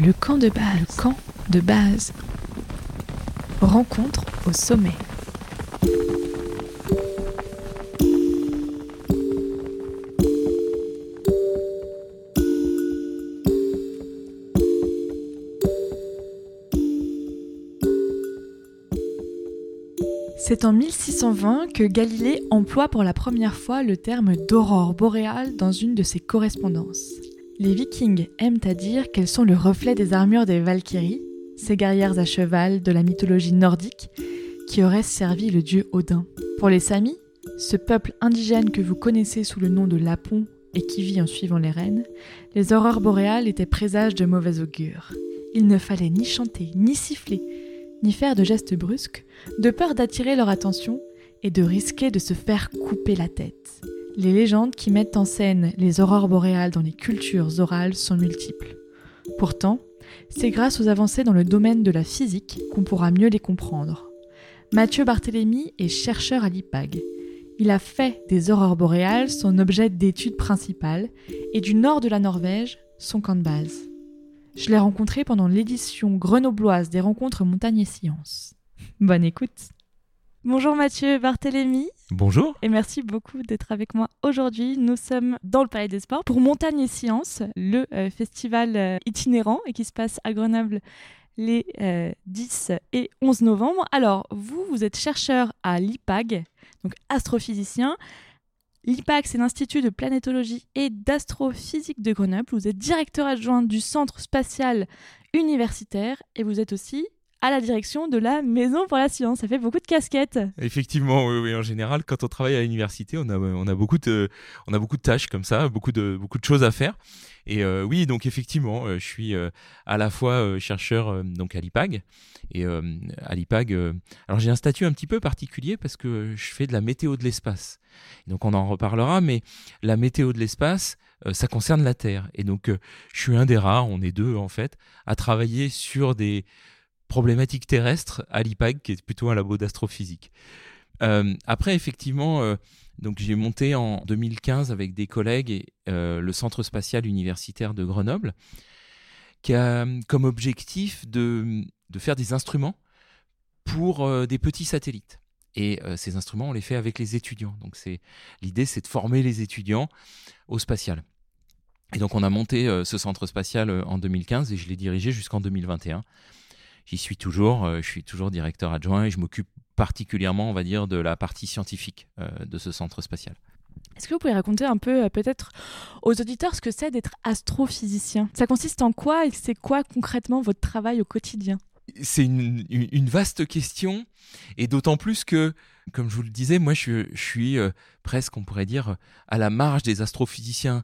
Le camp de base. Le camp de base. Rencontre au sommet. C'est en 1620 que Galilée emploie pour la première fois le terme d'aurore boréale dans une de ses correspondances. Les Vikings aiment à dire qu'elles sont le reflet des armures des Valkyries, ces guerrières à cheval de la mythologie nordique qui auraient servi le dieu Odin. Pour les Samis, ce peuple indigène que vous connaissez sous le nom de Lapon et qui vit en suivant les reines, les aurores boréales étaient présages de mauvais augure. Il ne fallait ni chanter, ni siffler, ni faire de gestes brusques, de peur d'attirer leur attention et de risquer de se faire couper la tête. Les légendes qui mettent en scène les aurores boréales dans les cultures orales sont multiples. Pourtant, c'est grâce aux avancées dans le domaine de la physique qu'on pourra mieux les comprendre. Mathieu Barthélémy est chercheur à l'IPAG. Il a fait des aurores boréales son objet d'étude principal et du nord de la Norvège son camp de base. Je l'ai rencontré pendant l'édition grenobloise des rencontres montagne et sciences. Bonne écoute. Bonjour Mathieu Barthélémy. Bonjour. Et merci beaucoup d'être avec moi aujourd'hui. Nous sommes dans le Palais des Sports pour Montagne et Sciences, le euh, festival euh, itinérant et qui se passe à Grenoble les 10 euh, et 11 novembre. Alors, vous, vous êtes chercheur à l'IPAG, donc astrophysicien. L'IPAG, c'est l'Institut de planétologie et d'astrophysique de Grenoble. Vous êtes directeur adjoint du Centre spatial universitaire et vous êtes aussi à la direction de la Maison pour la Science. Ça fait beaucoup de casquettes. Effectivement, oui, en général, quand on travaille à l'université, on a, on, a beaucoup de, on a beaucoup de tâches comme ça, beaucoup de, beaucoup de choses à faire. Et euh, oui, donc effectivement, euh, je suis euh, à la fois chercheur donc à l'IPAG et à l'IPAG. alors j'ai un statut un petit peu particulier parce que je fais de la météo de l'espace. Donc on en reparlera, mais la météo de l'espace, ça concerne la Terre. Et donc je suis un des rares, on est deux en fait, à travailler sur des problématique terrestre à l'IPAG, qui est plutôt un labo d'astrophysique. Euh, après, effectivement, euh, donc j'ai monté en 2015 avec des collègues euh, le Centre spatial universitaire de Grenoble, qui a comme objectif de, de faire des instruments pour des petits satellites. Et ces instruments, on les fait avec les étudiants. Donc c'est l'idée, c'est de former les étudiants au spatial. Et donc on a monté ce centre spatial en 2015 et je l'ai dirigé jusqu'en 2021 j'y suis toujours. Euh, je suis toujours directeur adjoint et je m'occupe particulièrement, on va dire, de la partie scientifique euh, de ce centre spatial. Est-ce que vous pouvez raconter un peu, euh, peut-être, aux auditeurs ce que c'est d'être astrophysicien? Ça consiste en quoi et c'est quoi concrètement votre travail au quotidien? C'est une, vaste question et d'autant plus que, comme je vous le disais, moi je, suis presque, on pourrait dire, à la marge des astrophysiciens.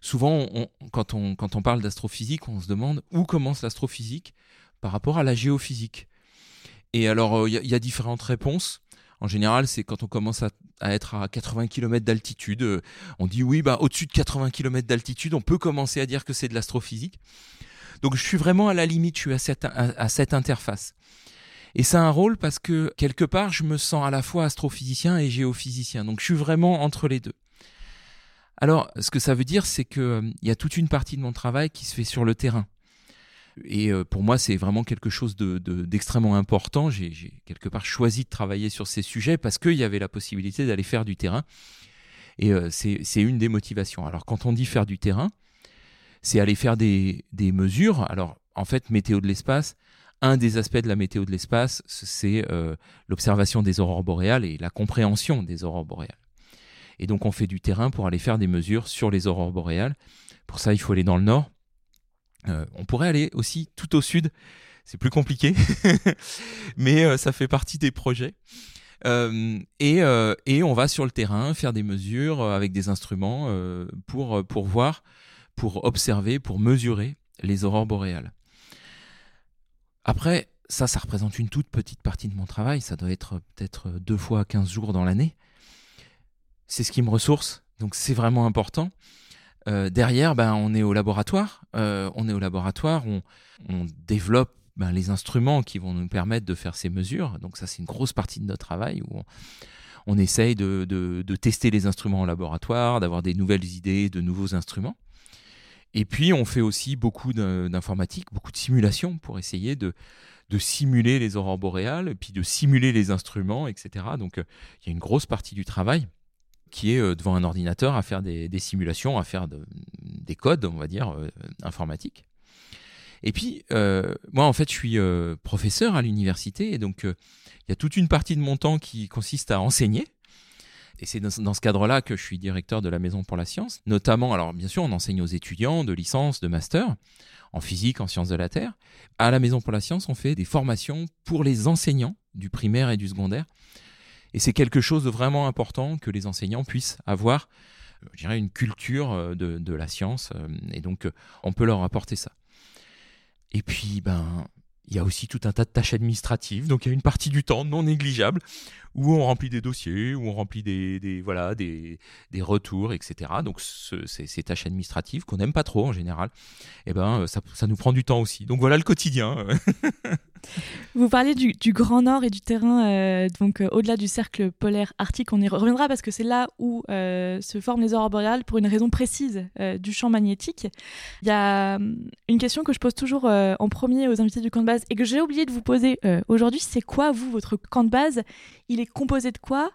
Souvent, quand, on, quand on parle d'astrophysique, on se demande où commence l'astrophysique par rapport à la géophysique. Et alors, il euh, y, a différentes réponses. En général, c'est quand on commence à, être à 80 km d'altitude, euh, on dit oui, bah, au-dessus de 80 km d'altitude, on peut commencer à dire que c'est de l'astrophysique. Donc je suis vraiment à la limite, je suis à cette, interface. Et c'est un rôle parce que quelque part, je me sens à la fois astrophysicien et géophysicien. Donc je suis vraiment entre les deux. Alors, ce que ça veut dire, c'est qu'il euh, y a toute une partie de mon travail qui se fait sur le terrain. Et euh, pour moi, c'est vraiment quelque chose d'extrêmement important. J'ai quelque part choisi de travailler sur ces sujets parce qu'il y avait la possibilité d'aller faire du terrain. Et euh, c'est une des motivations. Alors quand on dit faire du terrain, c'est aller faire des, mesures. Alors en fait, météo de l'espace, un des aspects de la météo de l'espace, c'est euh, l'observation des aurores boréales et la compréhension des aurores boréales. Et donc on fait du terrain pour aller faire des mesures sur les aurores boréales. Pour ça, il faut aller dans le nord. Euh, on pourrait aller aussi tout au sud, c'est plus compliqué, mais euh, ça fait partie des projets. Euh, et, on va sur le terrain faire des mesures avec des instruments pour, pour voir, pour observer, pour mesurer les aurores boréales. Après, ça, ça représente une toute petite partie de mon travail. Ça doit être peut-être deux fois 15 jours dans l'année. C'est ce qui me ressource. Donc c'est vraiment important. Euh, derrière, ben, on est au laboratoire. Euh, on est au laboratoire, on, développe ben, les instruments qui vont nous permettre de faire ces mesures. Donc ça, c'est une grosse partie de notre travail où on, essaye de, tester les instruments au laboratoire, d'avoir des nouvelles idées, de nouveaux instruments. Et puis on fait aussi beaucoup d'informatique, beaucoup de simulations pour essayer de, de simuler les aurores boréales, puis de simuler les instruments, etc. Donc euh, il y a une grosse partie du travail qui est euh, devant un ordinateur à faire des, simulations, à faire des codes, on va dire, euh, informatiques. Et puis, moi, en fait, je suis professeur à l'université, et donc il y a toute une partie de mon temps qui consiste à enseigner. Et c'est dans, ce cadre-là que je suis directeur de la Maison pour la Science. Notamment, alors bien sûr, on enseigne aux étudiants de licence, de master, en physique, en sciences de la Terre. À la Maison pour la Science, on fait des formations pour les enseignants du primaire et du secondaire. Et c'est quelque chose de vraiment important que les enseignants puissent avoir, euh, je dirais, une culture euh, de, la science. Euh, et donc, on peut leur apporter ça. Et puis, ben, il y a aussi tout un tas de tâches administratives, donc il y a une partie du temps non négligeable où on remplit des dossiers, où on remplit des, voilà, des, retours, etc. Donc ces, tâches administratives qu'on n'aime pas trop en général, eh ben, ça, nous prend du temps aussi. Donc voilà le quotidien. Vous parlez du, Grand Nord et du terrain, euh, donc euh, au-delà du cercle polaire arctique, on y reviendra parce que c'est là où euh, se forment les aurores boréales pour une raison précise du champ magnétique. Il y a une question que je pose toujours en premier aux invités du camp de base et que j'ai oublié de vous poser aujourd'hui, c'est quoi vous, votre camp de base? Il est composé de quoi?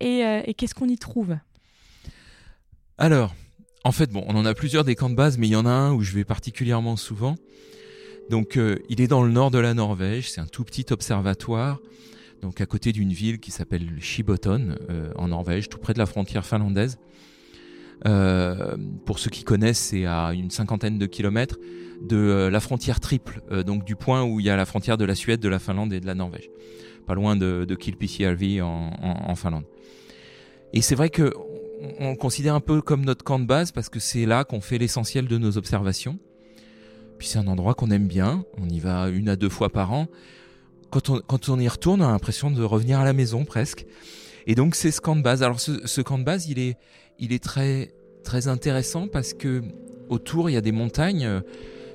Et, et qu'est-ce qu'on y trouve? Alors, en fait, bon, on en a plusieurs des camps de base, mais il y en a un où je vais particulièrement souvent. Donc euh, il est dans le nord de la Norvège, c'est un tout petit observatoire, donc à côté d'une ville qui s'appelle Shibotton euh, en Norvège, tout près de la frontière finlandaise. Euh, pour ceux qui connaissent, c'est à une cinquantaine de kilomètres de la frontière triple, donc du point où il y a la frontière de la Suède, de la Finlande et de la Norvège, pas loin de, de Kilpisjärvi en, Finlande. Et c'est vrai que on considère un peu comme notre camp de base parce que c'est là qu'on fait l'essentiel de nos observations. Puis c'est un endroit qu'on aime bien, on y va une à deux fois par an. Quand on, y retourne, on a l'impression de revenir à la maison presque. Et donc c'est ce camp de base. Alors ce, camp de base, il est, très, intéressant parce que autour, il y a des montagnes.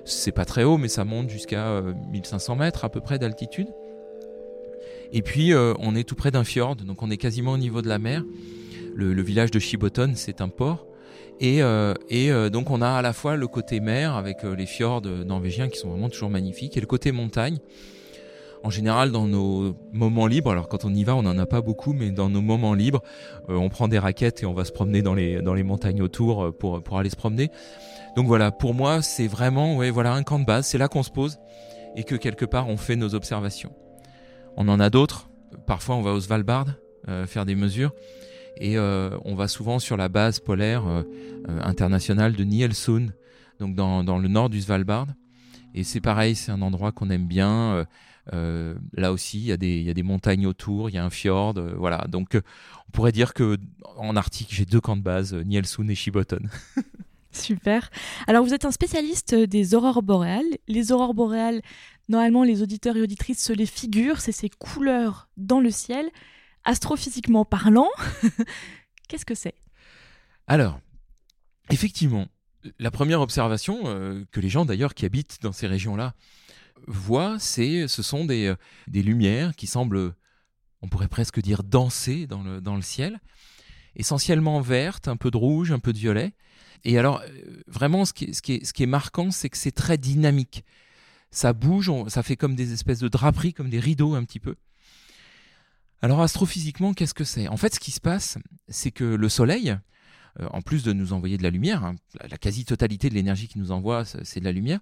C'est pas très haut, mais ça monte jusqu'à 1500 euh, mètres à peu près d'altitude. Et puis euh, on est tout près d'un fjord, donc on est quasiment au niveau de la mer. Le, village de Shibotton, c'est un port. Et, euh, et euh, donc on a à la fois le côté mer avec euh, les fjords norvégiens qui sont vraiment toujours magnifiques et le côté montagne. En général, dans nos moments libres, alors quand on y va, on n'en a pas beaucoup, mais dans nos moments libres, on prend des raquettes et on va se promener dans les, dans les montagnes autour pour, pour aller se promener. Donc voilà, pour moi, c'est vraiment ouais, voilà, un camp de base, c'est là qu'on se pose et que quelque part on fait nos observations. On en a d'autres, parfois on va au Svalbard faire des mesures. Et euh, on va souvent sur la base polaire euh, euh, internationale de Nielsun, donc dans, dans, le nord du Svalbard. Et c'est pareil, c'est un endroit qu'on aime bien. là aussi, il y, a des, y, a des montagnes autour, il y a un fjord, voilà. Donc, on pourrait dire que en Arctique, j'ai deux camps de base, Nielsun et Shibotton. Super. Alors, vous êtes un spécialiste des aurores boréales. Les aurores boréales, normalement, les auditeurs et auditrices se les figurent, c'est ces couleurs dans le ciel astrophysiquement parlant, qu'est-ce que c'est? Alors, effectivement, la première observation euh, que les gens d'ailleurs qui habitent dans ces régions-là voient, c'est ce sont des, euh, des, lumières qui semblent, on pourrait presque dire, danser dans le, dans le ciel, essentiellement vertes, un peu de rouge, un peu de violet. Et alors, euh, vraiment, ce qui ce qui est, ce qui est marquant, c'est que c'est très dynamique. Ça bouge, ça fait comme des espèces de draperies, comme des rideaux un petit peu. Alors astrophysiquement, qu'est-ce que c'est? En fait, ce qui se passe, c'est que le Soleil, euh, en plus de nous envoyer de la lumière, hein, la quasi-totalité de l'énergie qu'il nous envoie, c'est de la lumière,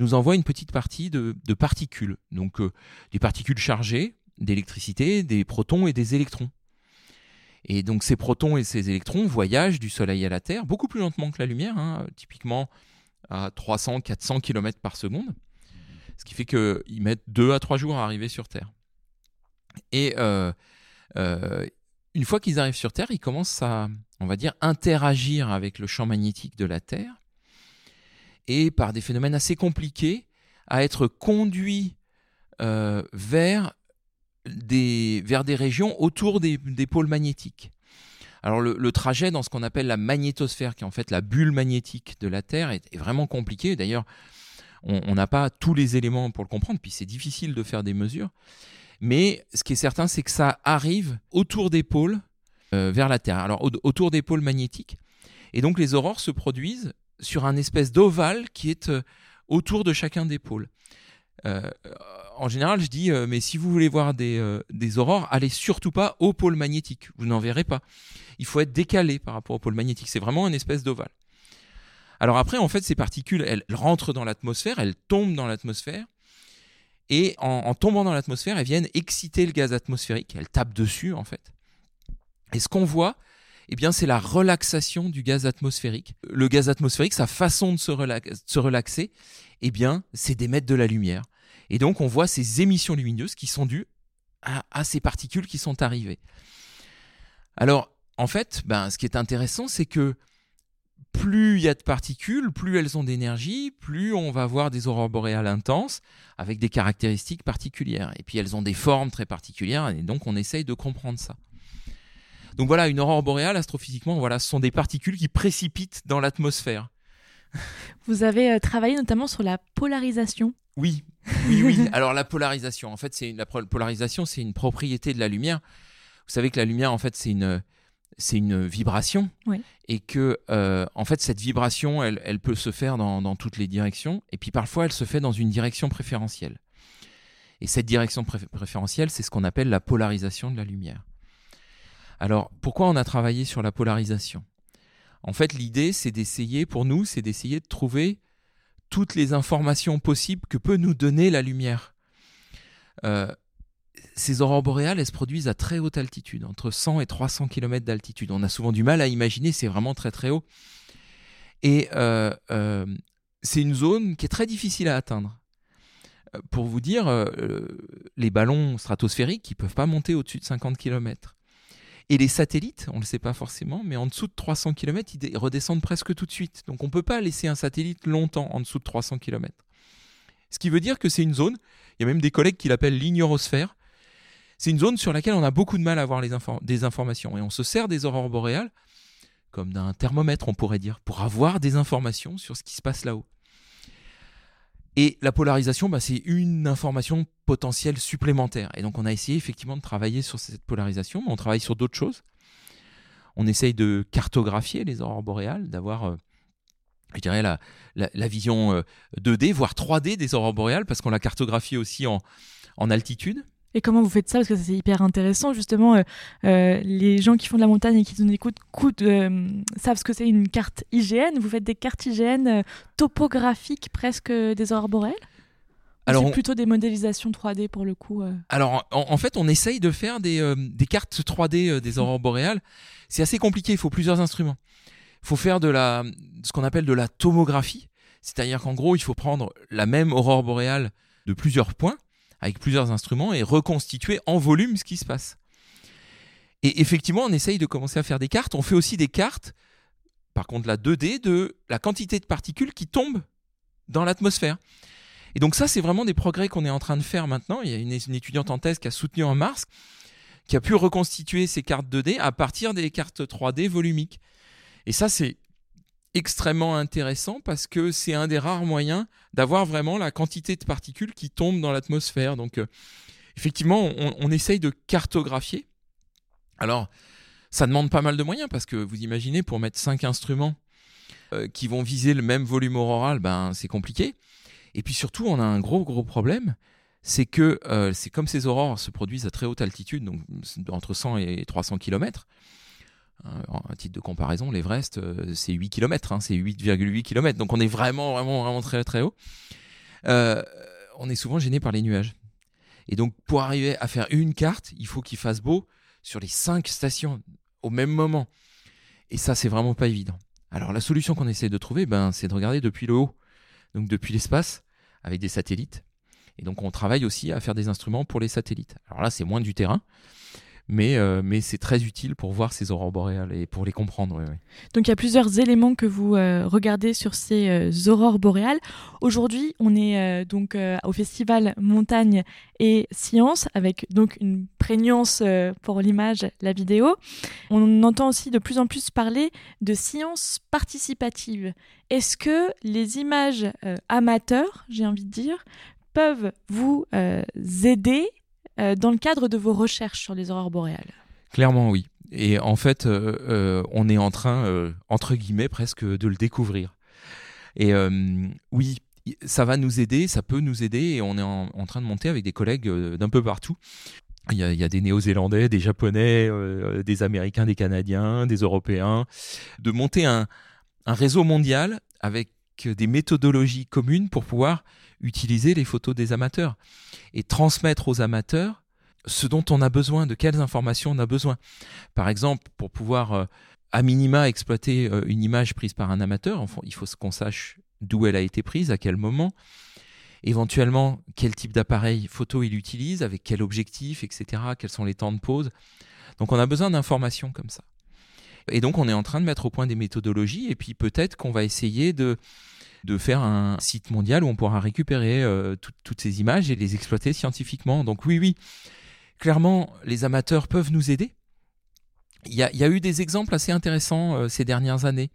nous envoie une petite partie de, particules. Donc euh, des particules chargées d'électricité, des protons et des électrons. Et donc ces protons et ces électrons voyagent du Soleil à la Terre beaucoup plus lentement que la lumière, hein, typiquement à 300-400 km par seconde, ce qui fait qu'ils mettent 2 à 3 jours à arriver sur Terre. Et euh, euh, une fois qu'ils arrivent sur Terre, ils commencent à, on va dire, interagir avec le champ magnétique de la Terre et par des phénomènes assez compliqués à être conduits euh, vers, des, vers des régions autour des, pôles magnétiques. Alors le, trajet dans ce qu'on appelle la magnétosphère, qui est en fait la bulle magnétique de la Terre, est, est vraiment compliqué. D'ailleurs, on n'a pas tous les éléments pour le comprendre, puis c'est difficile de faire des mesures. Mais ce qui est certain, c'est que ça arrive autour des pôles euh, vers la Terre. Alors autour des pôles magnétiques. Et donc les aurores se produisent sur un espèce d'ovale qui est autour de chacun des pôles. en général, je dis, mais si vous voulez voir des, des aurores, allez surtout pas au pôle magnétique. Vous n'en verrez pas. Il faut être décalé par rapport au pôle magnétique. C'est vraiment une espèce d'ovale. Alors après, en fait, ces particules, elles rentrent dans l'atmosphère, elles tombent dans l'atmosphère, et en, tombant dans l'atmosphère, elles viennent exciter le gaz atmosphérique, elles tapent dessus, en fait. Et ce qu'on voit, eh bien, c'est la relaxation du gaz atmosphérique. Le gaz atmosphérique, sa façon de se, relaxer, eh bien, c'est d'émettre de la lumière. Et donc, on voit ces émissions lumineuses qui sont dues à, ces particules qui sont arrivées. Alors, en fait, ben, ce qui est intéressant, c'est que plus il y a de particules, plus elles ont d'énergie, plus on va avoir des aurores boréales intenses avec des caractéristiques particulières. Et puis elles ont des formes très particulières et donc on essaye de comprendre ça. Donc voilà, une aurore boréale, astrophysiquement, voilà, ce sont des particules qui précipitent dans l'atmosphère. Vous avez euh, travaillé notamment sur la polarisation. Oui, oui, oui. Alors la polarisation, en fait, c'est la polarisation, c'est une propriété de la lumière. Vous savez que la lumière, en fait, c'est une c'est une vibration. Et que euh, en fait cette vibration elle, peut se faire dans, toutes les directions. Et puis parfois elle se fait dans une direction préférentielle. Et cette direction préférentielle c'est ce qu'on appelle la polarisation de la lumière. Alors pourquoi on a travaillé sur la polarisation? En fait l'idée c'est d'essayer pour nous c'est d'essayer de trouver toutes les informations possibles que peut nous donner la lumière. Euh, ces aurores boréales, elles se produisent à très haute altitude, entre 100 et 300 km d'altitude. On a souvent du mal à imaginer, c'est vraiment très très haut. Et euh, euh, c'est une zone qui est très difficile à atteindre. Euh, pour vous dire, les ballons stratosphériques, ils ne peuvent pas monter au-dessus de 50 km. Et les satellites, on ne le sait pas forcément, mais en dessous de 300 km, ils redescendent presque tout de suite. Donc on ne peut pas laisser un satellite longtemps en dessous de 300 km. Ce qui veut dire que c'est une zone, il y a même des collègues qui l'appellent l'ignorosphère, c'est une zone sur laquelle on a beaucoup de mal à avoir des informations. Et on se sert des aurores boréales comme d'un thermomètre, on pourrait dire, pour avoir des informations sur ce qui se passe là-haut. Et la polarisation, bah, c'est une information potentielle supplémentaire. Et donc on a essayé effectivement de travailler sur cette polarisation, mais on travaille sur d'autres choses. On essaye de cartographier les aurores boréales, d'avoir, euh, je dirais, la, vision 2D, euh, voire 3D des aurores boréales, parce qu'on la cartographie aussi en altitude. Et comment vous faites ça? Parce que c'est hyper intéressant, justement. Euh, euh, les gens qui font de la montagne et qui nous écoutent euh, savent ce que c'est une carte IGN. Vous faites des cartes IGN topographiques presque des aurores boréales alors, c'est plutôt des modélisations 3D pour le coup. Alors, en, fait, on essaye de faire des, des cartes 3D des aurores boréales. C'est assez compliqué, il faut plusieurs instruments. Il faut faire de la, ce qu'on appelle de la tomographie. C'est-à-dire qu'en gros, il faut prendre la même aurore boréale de plusieurs points avec plusieurs instruments et reconstituer en volume ce qui se passe. Et effectivement, on essaye de commencer à faire des cartes. On fait aussi des cartes, par contre la 2D, de la quantité de particules qui tombent dans l'atmosphère. Et donc ça, c'est vraiment des progrès qu'on est en train de faire maintenant. Il y a une, étudiante en thèse qui a soutenu en mars, qui a pu reconstituer ces cartes 2D à partir des cartes 3D volumiques. Et ça, c'est extrêmement intéressant parce que c'est un des rares moyens d'avoir vraiment la quantité de particules qui tombent dans l'atmosphère. Donc, euh, effectivement, on, essaye de cartographier. Alors, ça demande pas mal de moyens parce que vous imaginez, pour mettre cinq instruments euh, qui vont viser le même volume auroral, ben, c'est compliqué. Et puis surtout, on a un gros, gros problème. C'est que euh, c'est comme ces aurores se produisent à très haute altitude, donc entre 100 et 300 km, un titre de comparaison, l'Everest, euh, c'est 8 km, hein, c'est 8,8 km. Donc on est vraiment, vraiment, vraiment très, très haut. Euh, on est souvent gêné par les nuages. Et donc pour arriver à faire une carte, il faut qu'il fasse beau sur les cinq stations au même moment. Et ça, c'est vraiment pas évident. Alors la solution qu'on essaie de trouver, ben, c'est de regarder depuis le haut, donc depuis l'espace, avec des satellites. Et donc on travaille aussi à faire des instruments pour les satellites. Alors là, c'est moins du terrain mais, euh, mais c'est très utile pour voir ces aurores boréales et pour les comprendre. Donc il y a plusieurs éléments que vous euh, regardez sur ces euh, aurores boréales. Aujourd'hui, on est donc au festival Montagne et Science avec donc une prégnance pour l'image, la vidéo. On entend aussi de plus en plus parler de science participative. Est-ce que les images amateurs, j'ai envie de dire, peuvent vous aider euh, dans le cadre de vos recherches sur les aurores boréales Clairement, oui. Et en fait, euh, euh, on est en train, entre guillemets, presque de le découvrir. Et oui, ça va nous aider, ça peut nous aider, et on est en, train de monter avec des collègues d'un peu partout. Il y, a, des Néo-Zélandais, des Japonais, des Américains, des Canadiens, des Européens, de monter un, un réseau mondial avec des méthodologies communes pour pouvoir utiliser les photos des amateurs et transmettre aux amateurs ce dont on a besoin, de quelles informations on a besoin. Par exemple, pour pouvoir euh, à minima exploiter euh, une image prise par un amateur, il faut qu'on sache d'où elle a été prise, à quel moment, éventuellement quel type d'appareil photo il utilise, avec quel objectif, etc., quels sont les temps de pause. Donc on a besoin d'informations comme ça. Et donc on est en train de mettre au point des méthodologies, et puis peut-être qu'on va essayer de de faire un site mondial où on pourra récupérer euh, toutes ces images et les exploiter scientifiquement. Donc oui, oui, clairement, les amateurs peuvent nous aider. Il y a, eu des exemples assez intéressants euh, ces dernières années.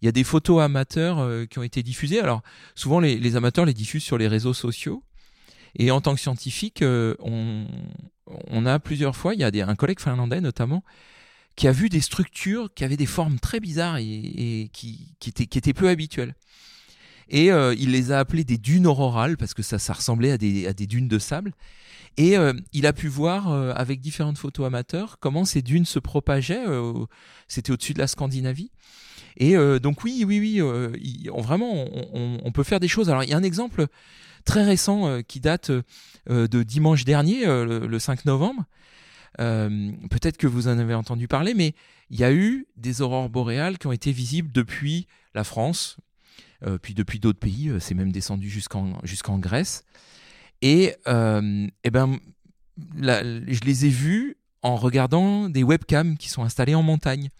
Il y a des photos amateurs euh, qui ont été diffusées. Alors souvent, les, amateurs les diffusent sur les réseaux sociaux. Et en tant que scientifique, on, a plusieurs fois, il y a un collègue finlandais notamment, qui a vu des structures qui avaient des formes très bizarres et, qui, étaient, peu habituelles. Et euh, il les a appelés des dunes aurorales parce que ça, ressemblait à des, à des dunes de sable. Et euh, il a pu voir euh, avec différentes photos amateurs comment ces dunes se propageaient. C'était au-dessus de la Scandinavie. Et donc oui, oui, oui, on, vraiment, on, peut faire des choses. Alors il y a un exemple très récent qui date de dimanche dernier, le, 5 novembre. Peut-être que vous en avez entendu parler, mais il y a eu des aurores boréales qui ont été visibles depuis la France, euh, puis depuis d'autres pays, euh, c'est même descendu jusqu'en Grèce. Et, euh, eh ben, je les ai vus en regardant des webcams qui sont installées en montagne.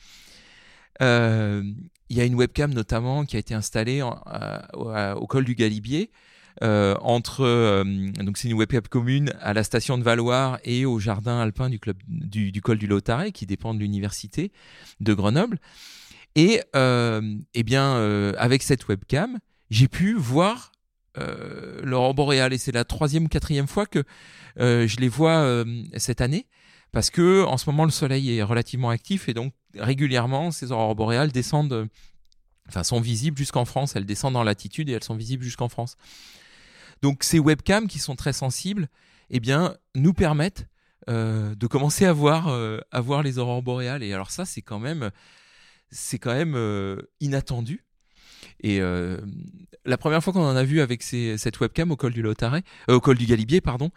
Il y a une webcam notamment qui a été installée au col du Galibier. Entre donc c'est une webcam commune à la station de Valoir et au jardin alpin du club du, col du Lautaret qui dépend de l'université de Grenoble et euh, eh bien, euh, avec cette webcam, j'ai pu voir euh, l'aurore boréale. Et c'est la troisième quatrième fois que euh, je les vois cette année. Parce que en ce moment, le soleil est relativement actif et donc régulièrement, ces aurores boréales descendent, enfin, sont visibles jusqu'en France. Elles descendent en latitude et elles sont visibles jusqu'en France. Donc, ces webcams qui sont très sensibles, eh bien, nous permettent de commencer à voir, à voir les aurores boréales. Et alors ça, c'est quand même c'est quand même euh, inattendu. Et euh, la première fois qu'on en a vu avec cette webcam au col du Lotaret, euh, au col du Galibier, pardon,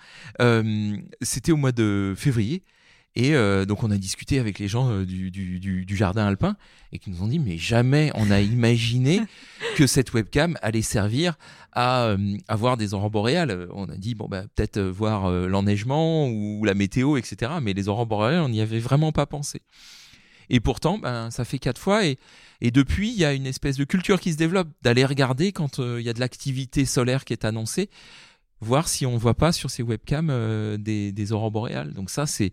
c'était au mois de février. Et donc on a discuté avec les gens du, du, jardin alpin et qui nous ont dit mais jamais on a imaginé que cette webcam allait servir à, à voir des aurores boréales. On a dit bon bah peut-être voir l'enneigement ou la météo etc. Mais les aurores boréales on n'y avait vraiment pas pensé. Et pourtant, ben, ça fait quatre fois. Et, et depuis, il y a une espèce de culture qui se développe d'aller regarder quand euh, il y a de l'activité solaire qui est annoncée, voir si on voit pas sur ces webcams euh, des, aurores boréales. Donc ça, c'est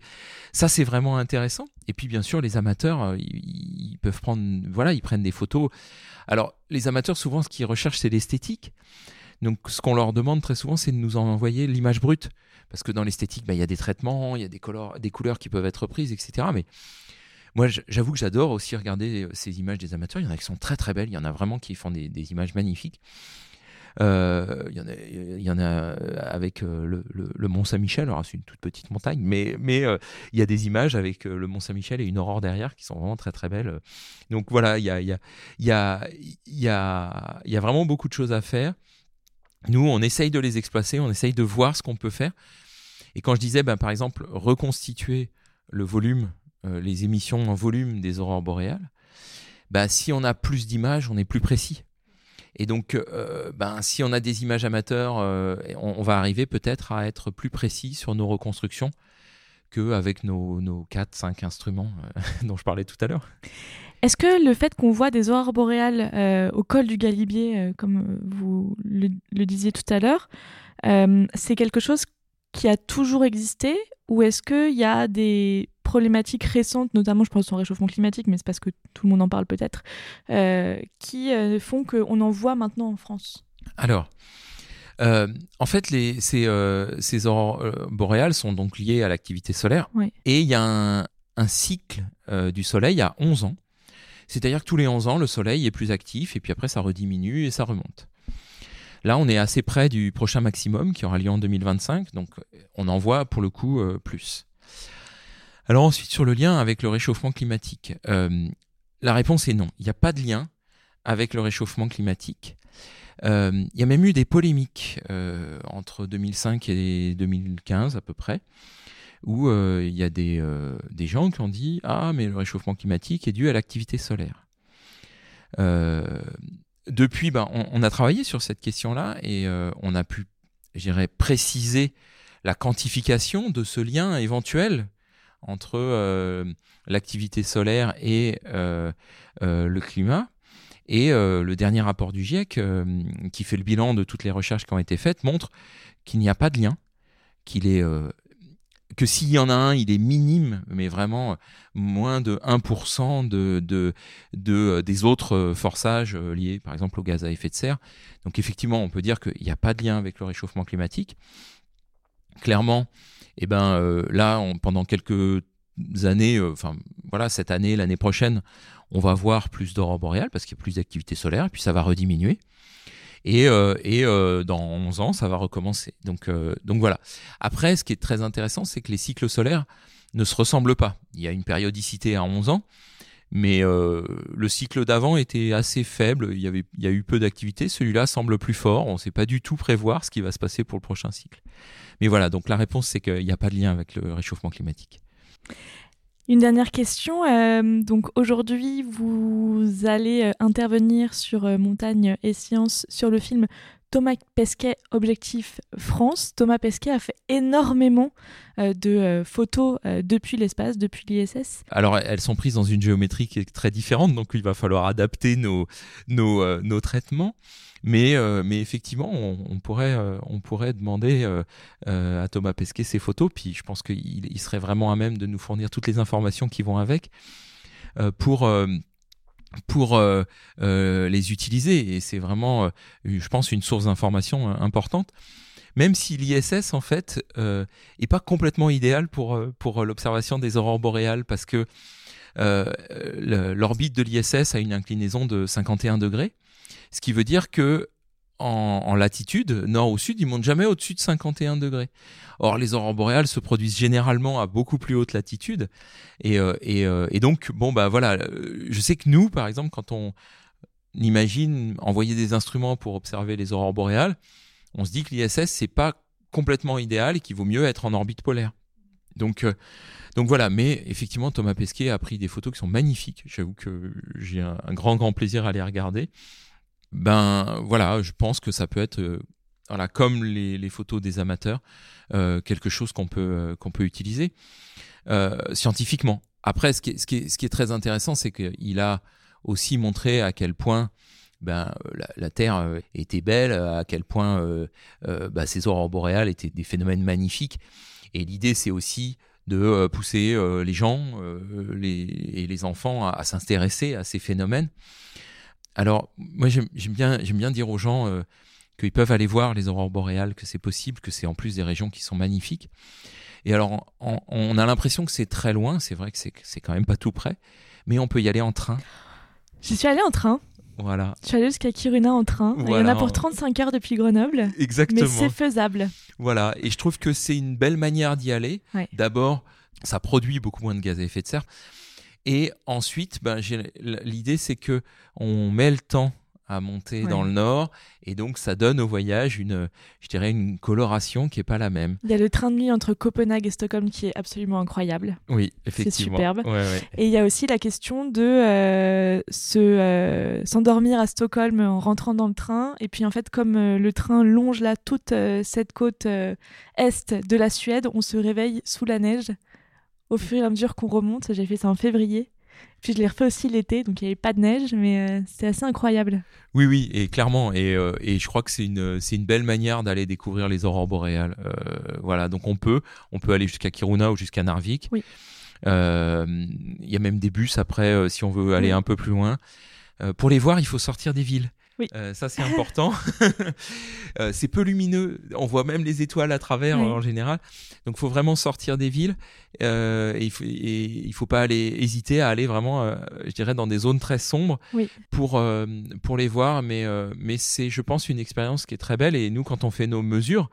ça, c'est vraiment intéressant. Et puis bien sûr, les amateurs, euh, ils, peuvent prendre, voilà, ils prennent des photos. Alors les amateurs, souvent, ce qu'ils recherchent, c'est l'esthétique. Donc ce qu'on leur demande très souvent, c'est de nous envoyer l'image brute. Parce que dans l'esthétique, ben, il y a des traitements, il y a des couleurs, des couleurs qui peuvent être prises, etc. Mais moi, j'avoue que j'adore aussi regarder euh, ces images des amateurs. Il y en a qui sont très très belles. Il y en a vraiment qui font des, images magnifiques. Euh, il, y en a, y en a, euh, avec le, le, Mont Saint-Michel. Alors, c'est une toute petite montagne, mais, il y a des images avec le Mont Saint-Michel et une aurore derrière qui sont vraiment très très belles. Donc voilà, il y a, vraiment beaucoup de choses à faire. Nous, on essaye de les exploiter, on essaye de voir ce qu'on peut faire. Et quand je disais, ben, par exemple, reconstituer le volume euh, les émissions en volume des aurores boréales, bah, si on a plus d'images, on est plus précis. Et donc, euh, ben, si on a des images amateurs, euh, on, va arriver peut-être à être plus précis sur nos reconstructions qu'avec nos, nos 4-5 instruments dont je parlais tout à l'heure. Est-ce que le fait qu'on voit des aurores boréales au col du Galibier, comme vous le, le, disiez tout à l'heure, c'est quelque chose qui a toujours existé ou est-ce qu'il y a des problématiques récentes, notamment je pense au réchauffement climatique, mais c'est parce que tout le monde en parle peut-être, euh, qui euh, font qu'on en voit maintenant en France Alors, euh, en fait, les, ces, ces aurores boréales sont donc liées à l'activité solaire. Et il y a un, un cycle du Soleil à 11 ans C'est-à-dire que tous les 11 ans, le Soleil est plus actif et puis après ça rediminue et ça remonte. Là, on est assez près du prochain maximum qui aura lieu en 2025, donc on en voit pour le coup euh, plus. Alors ensuite, sur le lien avec le réchauffement climatique, euh, la réponse est non. Il n'y a pas de lien avec le réchauffement climatique. Euh, il y a même eu des polémiques entre 2005 et 2015 à peu près, où il y a des, gens qui ont dit Ah, mais le réchauffement climatique est dû à l'activité solaire depuis, ben, on, a travaillé sur cette question-là et euh, on a pu, j'irais, préciser la quantification de ce lien éventuel entre euh, l'activité solaire et euh, le climat. Et le dernier rapport du GIEC, qui fait le bilan de toutes les recherches qui ont été faites, montre qu'il n'y a pas de lien, qu'il est que s'il y en a un, il est minime, mais vraiment moins de 1% de, de, de, des autres euh, forçages euh, liés, par exemple, au gaz à effet de serre. Donc effectivement, on peut dire qu'il n'y a pas de lien avec le réchauffement climatique. Clairement, eh ben, euh, là, pendant quelques années, enfin voilà, cette année, l'année prochaine, on va voir plus d'aurore boréale parce qu'il y a plus d'activité solaire, et puis ça va rediminuer. Et, euh, et euh, dans 11 ans, ça va recommencer. Donc, euh, donc voilà. Après, ce qui est très intéressant, c'est que les cycles solaires ne se ressemblent pas. Il y a une périodicité à 11 ans, mais le cycle d'avant était assez faible. Il y, avait, il y a eu peu d'activité. Celui-là semble plus fort. On ne sait pas du tout prévoir ce qui va se passer pour le prochain cycle. Mais voilà, donc la réponse, c'est qu'il n'y a pas de lien avec le réchauffement climatique. Une dernière question. Euh, donc aujourd'hui, vous allez euh, intervenir sur euh, Montagne et Sciences sur le film Thomas Pesquet, Objectif France. Thomas Pesquet a fait énormément de photos depuis l'espace, depuis l'ISS. Alors elles sont prises dans une géométrie qui est très différente, donc il va falloir adapter nos, traitements. Mais, euh, effectivement, on, pourrait, euh, demander euh, à Thomas Pesquet ses photos, puis je pense qu'il il serait vraiment à même de nous fournir toutes les informations qui vont avec pour pour les utiliser. Et c'est vraiment, je pense, une source d'information importante. Même si l'ISS, en fait, euh, est pas complètement idéal pour, pour l'observation des aurores boréales, parce que l'orbite de l'ISS a une inclinaison de 51 degrés. Ce qui veut dire que en, latitude, nord ou sud, ils montent jamais au-dessus de 51 degrés. Or, les aurores boréales se produisent généralement à beaucoup plus haute latitude. Et, euh, euh, donc, bon, bah voilà, je sais que nous, par exemple, quand on imagine envoyer des instruments pour observer les aurores boréales, on se dit que l'ISS, c'est pas complètement idéal et qu'il vaut mieux être en orbite polaire. Donc, euh, donc voilà, mais effectivement, Thomas Pesquet a pris des photos qui sont magnifiques. J'avoue que j'ai un, un, grand, grand plaisir à les regarder ben voilà, je pense que ça peut être euh, voilà, comme les, photos des amateurs, euh, quelque chose qu'on peut, euh, peut utiliser scientifiquement. Après, ce qui est, ce qui ce qui est très intéressant, c'est qu'il a aussi montré à quel point ben, la, Terre était belle, à quel point ben, ces aurores boréales étaient des phénomènes magnifiques. Et l'idée, c'est aussi de pousser les gens les, et les enfants à s'intéresser à ces phénomènes. Alors, moi, j'aime bien, bien dire aux gens euh, qu'ils peuvent aller voir les aurores boréales, que c'est possible, que c'est en plus des régions qui sont magnifiques. Et alors, on, a l'impression que c'est très loin, c'est vrai que c'est quand même pas tout près, mais on peut y aller en train. J'y suis allée en train. Voilà. Je suis allée jusqu'à Kiruna en train. Il y en a pour 35 heures depuis Grenoble. Exactement. Mais c'est faisable. Voilà. Et je trouve que c'est une belle manière d'y aller. D'abord, ça produit beaucoup moins de gaz à effet de serre. Et ensuite, ben, l'idée c'est que on met le temps à monter dans le nord et donc ça donne au voyage une je dirais une coloration qui est pas la même. Il y a le train de nuit entre Copenhague et Stockholm qui est absolument incroyable. Oui, effectivement. C'est superbe. Et il y a aussi la question de euh, se euh, s'endormir à Stockholm en rentrant dans le train et puis en fait comme euh, le train longe là toute cette côte est de la Suède, on se réveille sous la neige au fur et à mesure qu'on remonte. J'ai fait ça en février. Puis je l'ai refait aussi l'été, donc il n'y avait pas de neige, mais euh, c'est assez incroyable. Oui, oui, et clairement, et, euh, et je crois que c'est une, c'est une belle manière d'aller découvrir les aurores boréales. Euh, voilà, donc on peut, on peut aller jusqu'à Kiruna ou jusqu'à Narvik. Oui. Il y a même des bus après, si on veut aller un peu plus loin. pour les voir, il faut sortir des villes. Oui. Euh, ça, c'est important. Euh, c'est peu lumineux. On voit même les étoiles à travers Oui. en général. Donc, il faut vraiment sortir des villes. Euh, et il et il faut pas aller hésiter à aller vraiment, je dirais, dans des zones très sombres Oui. pour pour les voir. Mais mais c'est, je pense, une expérience qui est très belle. Et nous, quand on fait nos mesures.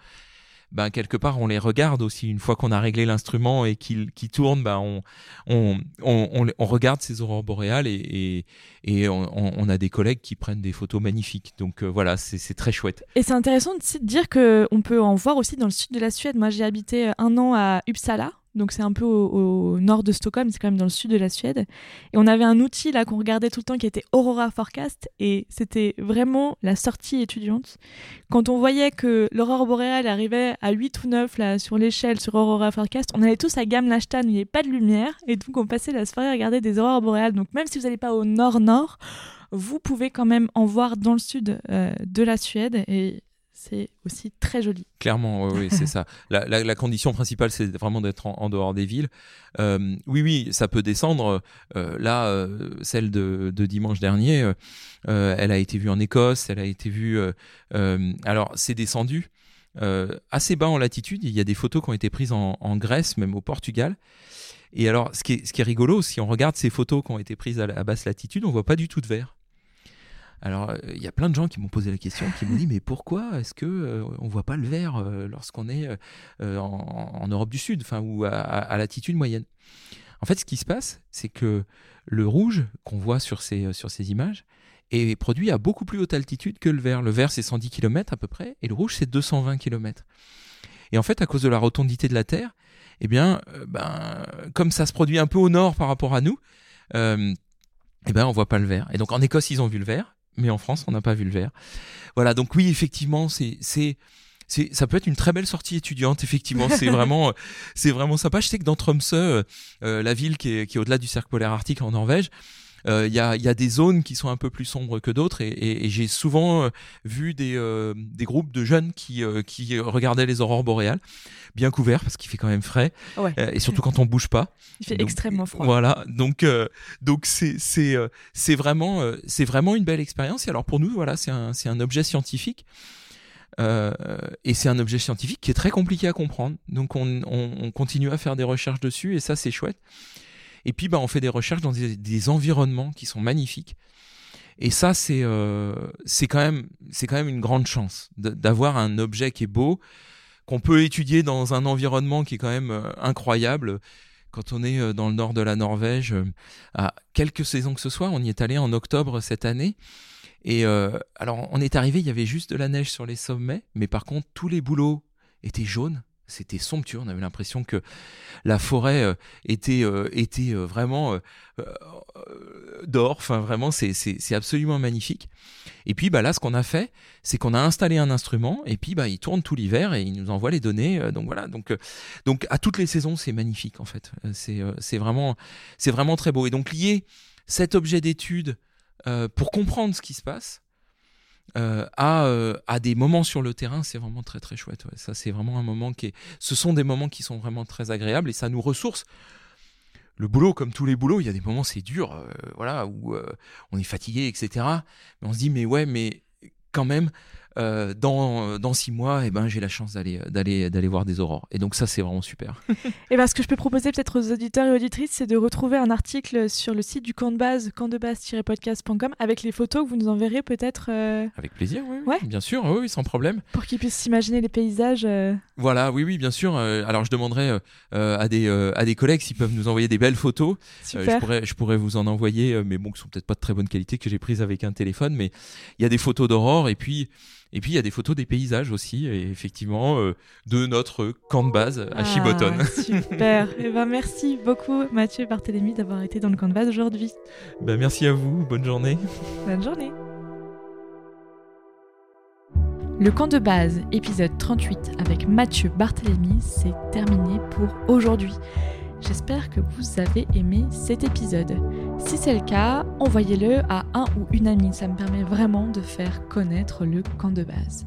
Ben, quelque part, on les regarde aussi. Une fois qu'on a réglé l'instrument et qu'il qu'il tourne, ben, on, on, on, on, on regarde ces aurores boréales et, et, on, on- on a des collègues qui prennent des photos magnifiques. Donc euh, voilà, c'est très chouette. Et c'est intéressant de dire qu'on peut en voir aussi dans le sud de la Suède. Moi, j'ai habité un an à Uppsala, donc c'est un peu au, nord de Stockholm, c'est quand même dans le sud de la Suède. Et on avait un outil là qu'on regardait tout le temps qui était Aurora Forecast, et c'était vraiment la sortie étudiante. Quand on voyait que l'aurore boréale arrivait à 8 ou 9 là, sur l'échelle sur Aurora Forecast, on allait tous à Gamlachtan où il n'y avait pas de lumière, et donc on passait la soirée à regarder des aurores boréales. Donc même si vous n'allez pas au nord-nord, vous pouvez quand même en voir dans le sud euh, de la Suède, et c'est aussi très joli. Clairement, oui, oui, c'est ça. La, la- la condition principale, c'est vraiment d'être en, en dehors des villes. Euh, oui, oui, ça peut descendre. Euh, là, euh, celle de, de dimanche dernier, elle a été vue en Écosse, elle a été vue. alors, c'est descendu assez bas en latitude. Il y a des photos qui ont été prises en, en Grèce, même au Portugal. Et alors, ce qui est, ce qui est rigolo, si on regarde ces photos qui ont été prises à, à basse latitude, on voit pas du tout de vert. Alors, euh, il y a plein de gens qui m'ont posé la question, qui m'ont dit mais pourquoi est-ce que euh, on voit pas le vert euh, lorsqu'on est euh, en, Europe du Sud, ou à, latitude moyenne? En fait, ce qui se passe, c'est que le rouge qu'on voit sur ces images est produit à beaucoup plus haute altitude que le vert. Le vert c'est 110 km à peu près, et le rouge c'est 220 km. Et en fait, à cause de la rotondité de la Terre, eh bien, ben, comme ça se produit un peu au nord par rapport à nous, eh ben, on voit pas le vert. Et donc en Écosse, ils ont vu le vert, mais en France, on n'a pas vu le vert. Voilà, donc oui, effectivement, c'est c'est c'est ça peut être une très belle sortie étudiante. Effectivement, c'est vraiment euh, c'est vraiment sympa. Je sais que dans Tromsø, euh, euh, la ville qui est, qui est au-delà du cercle polaire arctique en Norvège. Euh, Il y, a, y a des zones qui sont un peu plus sombres que d'autres et, et- et j'ai souvent euh, vu des, euh, des groupes de jeunes qui, euh, qui regardaient les aurores boréales, bien couverts parce qu'il fait quand même frais Ouais. et surtout quand on bouge pas. Il fait Donc, extrêmement froid. Voilà, donc euh, donc c'est c'est c'est vraiment c'est vraiment une belle expérience. Et alors pour nous, voilà, c'est un c'est un objet scientifique. Euh, et c'est un objet scientifique qui est très compliqué à comprendre. Donc on, on, on continue à faire des recherches dessus et ça c'est chouette. Et puis bah on fait des recherches dans des, environnements qui sont magnifiques. Et ça c'est euh, quand même quand même une grande chance d'avoir un objet qui est beau qu'on peut étudier dans un environnement qui est quand même euh, incroyable. Quand on est euh, dans le nord de la Norvège, à quelques saisons que ce soit, on y est allé en octobre cette année. Et alors, on est arrivé, il y avait juste de la neige sur les sommets, mais par contre, tous les bouleaux étaient jaunes. C'était somptueux. On avait l'impression que la forêt euh, était euh, était euh, vraiment d'or. Enfin, vraiment, c'est absolument magnifique. Et puis, bah là, ce qu'on a fait, c'est qu'on a installé un instrument et puis bah il tourne tout l'hiver et il nous envoie les données. donc voilà. Donc donc à toutes les saisons, c'est magnifique en fait. C'est vraiment vraiment très beau. Et donc lier cet objet d'étude pour comprendre ce qui se passe euh, à, euh, à des moments sur le terrain, c'est vraiment très très chouette. Ça, c'est vraiment un moment qui est. Ce sont des moments qui sont vraiment très agréables et ça nous ressource. Le boulot, comme tous les boulots, il y a des moments c'est dur, euh, voilà, où on est fatigué, etc. Mais on se dit, mais ouais, mais quand même, euh, dans, dans six mois, eh ben, j'ai la chance d'aller d'aller d'aller voir des aurores. Et donc ça, c'est vraiment super. Et ben, ce que je peux proposer peut-être aux auditeurs et auditrices, c'est de retrouver un article sur le site du camp de base, campdebase-podcast.com, avec les photos que vous nous enverrez peut-être euh, Avec plaisir, oui, Ouais. bien sûr, oui, sans problème. pour qu'ils puissent s'imaginer les paysages. euh. Voilà, oui, oui, bien sûr. Alors, je demanderai à des à des collègues s'ils peuvent nous envoyer des belles photos. Je pourrais je pourrais vous en envoyer, mais bon, qui sont peut-être pas de très bonne qualité que j'ai prises avec un téléphone. Mais il y a des photos d'aurore et puis et puis il y a des photos des paysages aussi, et effectivement euh, de notre camp de base à Ah, Chiboton. super. et ben, merci beaucoup, Mathieu et Barthélémy, d'avoir été dans le camp de base aujourd'hui. Ben, merci à vous, bonne journée. Bonne journée. Le camp de base, épisode 38 avec Mathieu Barthélémy, c'est terminé pour aujourd'hui. J'espère que vous avez aimé cet épisode. Si c'est le cas, envoyez-le à un ou une amie, ça me permet vraiment de faire connaître le camp de base.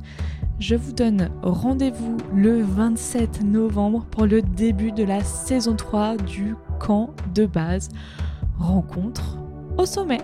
Je vous donne rendez-vous le 27 novembre pour le début de la saison 3 du camp de base. Rencontre au sommet.